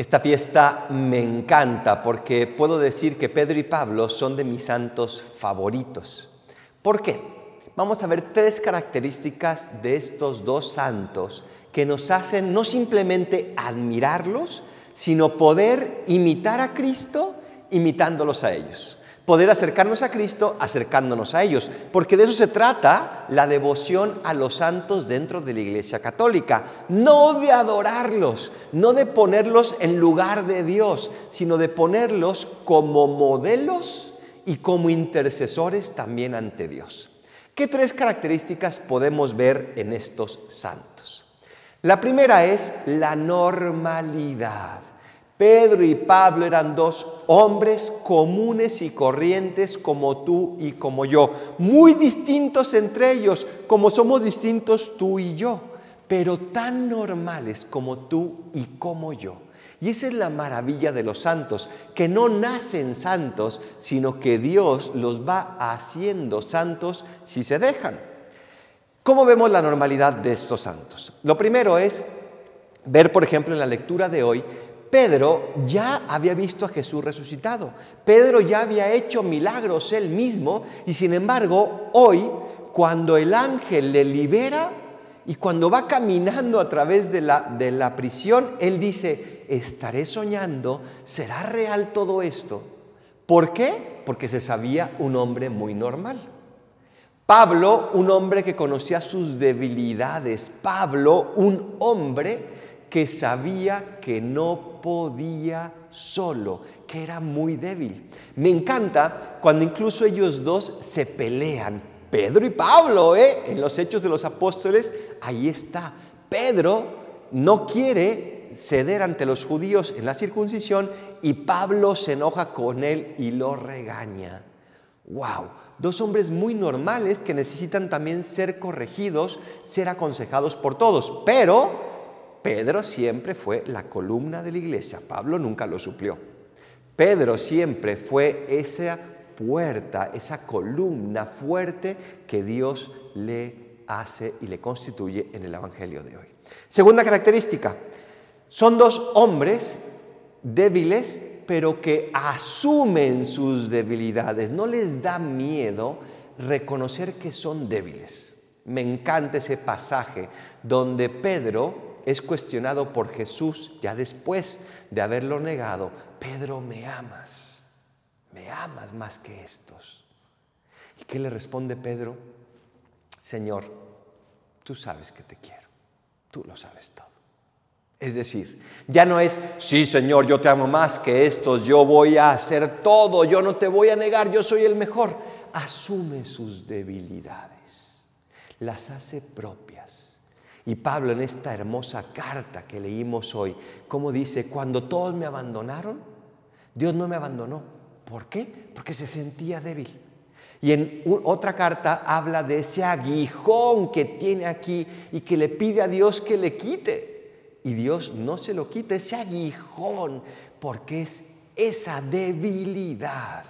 Esta fiesta me encanta porque puedo decir que Pedro y Pablo son de mis santos favoritos. ¿Por qué? Vamos a ver tres características de estos dos santos que nos hacen no simplemente admirarlos, sino poder imitar a Cristo imitándolos a ellos poder acercarnos a Cristo acercándonos a ellos, porque de eso se trata la devoción a los santos dentro de la Iglesia Católica, no de adorarlos, no de ponerlos en lugar de Dios, sino de ponerlos como modelos y como intercesores también ante Dios. ¿Qué tres características podemos ver en estos santos? La primera es la normalidad. Pedro y Pablo eran dos hombres comunes y corrientes como tú y como yo, muy distintos entre ellos, como somos distintos tú y yo, pero tan normales como tú y como yo. Y esa es la maravilla de los santos, que no nacen santos, sino que Dios los va haciendo santos si se dejan. ¿Cómo vemos la normalidad de estos santos? Lo primero es ver, por ejemplo, en la lectura de hoy, Pedro ya había visto a Jesús resucitado. Pedro ya había hecho milagros él mismo y sin embargo hoy, cuando el ángel le libera y cuando va caminando a través de la, de la prisión, él dice, estaré soñando, ¿será real todo esto? ¿Por qué? Porque se sabía un hombre muy normal. Pablo, un hombre que conocía sus debilidades. Pablo, un hombre que sabía que no podía solo, que era muy débil. Me encanta cuando incluso ellos dos se pelean. Pedro y Pablo, ¿eh? en los hechos de los apóstoles, ahí está. Pedro no quiere ceder ante los judíos en la circuncisión y Pablo se enoja con él y lo regaña. ¡Wow! Dos hombres muy normales que necesitan también ser corregidos, ser aconsejados por todos, pero Pedro siempre fue la columna de la iglesia, Pablo nunca lo suplió. Pedro siempre fue esa puerta, esa columna fuerte que Dios le hace y le constituye en el Evangelio de hoy. Segunda característica, son dos hombres débiles, pero que asumen sus debilidades. No les da miedo reconocer que son débiles. Me encanta ese pasaje donde Pedro es cuestionado por Jesús ya después de haberlo negado, Pedro, me amas, me amas más que estos. ¿Y qué le responde Pedro? Señor, tú sabes que te quiero, tú lo sabes todo. Es decir, ya no es, sí Señor, yo te amo más que estos, yo voy a hacer todo, yo no te voy a negar, yo soy el mejor. Asume sus debilidades, las hace propias y Pablo en esta hermosa carta que leímos hoy, como dice, cuando todos me abandonaron, Dios no me abandonó. ¿Por qué? Porque se sentía débil. Y en otra carta habla de ese aguijón que tiene aquí y que le pide a Dios que le quite. Y Dios no se lo quita, ese aguijón, porque es esa debilidad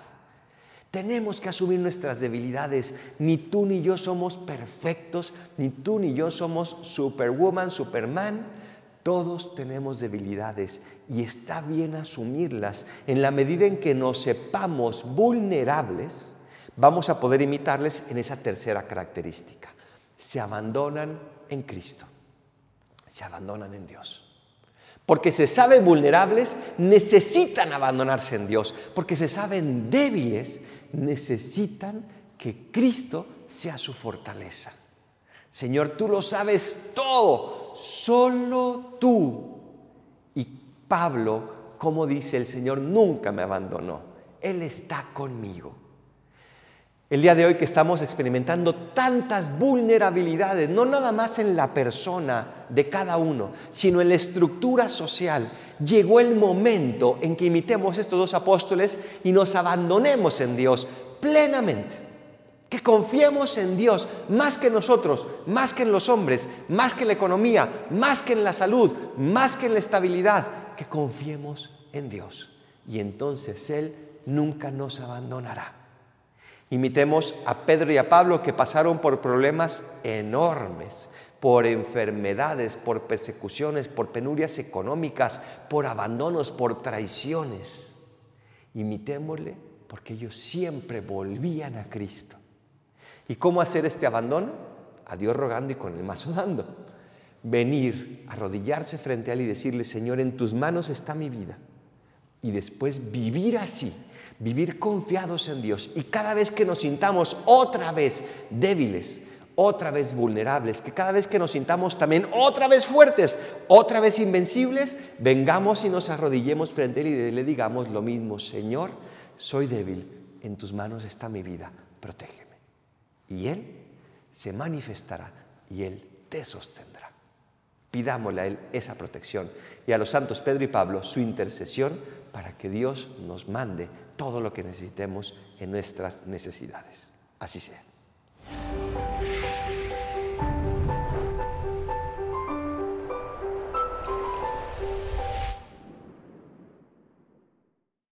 tenemos que asumir nuestras debilidades. Ni tú ni yo somos perfectos, ni tú ni yo somos superwoman, superman. Todos tenemos debilidades y está bien asumirlas. En la medida en que nos sepamos vulnerables, vamos a poder imitarles en esa tercera característica. Se abandonan en Cristo, se abandonan en Dios. Porque se saben vulnerables, necesitan abandonarse en Dios. Porque se saben débiles, necesitan que Cristo sea su fortaleza. Señor, tú lo sabes todo, solo tú. Y Pablo, como dice el Señor, nunca me abandonó. Él está conmigo. El día de hoy que estamos experimentando tantas vulnerabilidades, no nada más en la persona de cada uno, sino en la estructura social, llegó el momento en que imitemos estos dos apóstoles y nos abandonemos en Dios plenamente. Que confiemos en Dios más que nosotros, más que en los hombres, más que en la economía, más que en la salud, más que en la estabilidad. Que confiemos en Dios. Y entonces Él nunca nos abandonará. Imitemos a Pedro y a Pablo que pasaron por problemas enormes, por enfermedades, por persecuciones, por penurias económicas, por abandonos, por traiciones. Imitémosle porque ellos siempre volvían a Cristo. ¿Y cómo hacer este abandono? A Dios rogando y con el mazo dando. Venir, arrodillarse frente a Él y decirle, Señor, en tus manos está mi vida. Y después vivir así, vivir confiados en Dios. Y cada vez que nos sintamos otra vez débiles, otra vez vulnerables, que cada vez que nos sintamos también otra vez fuertes, otra vez invencibles, vengamos y nos arrodillemos frente a Él y le digamos lo mismo, Señor, soy débil, en tus manos está mi vida, protégeme. Y Él se manifestará y Él te sostendrá. Pidámosle a Él esa protección y a los santos Pedro y Pablo su intercesión para que Dios nos mande todo lo que necesitemos en nuestras necesidades. Así sea.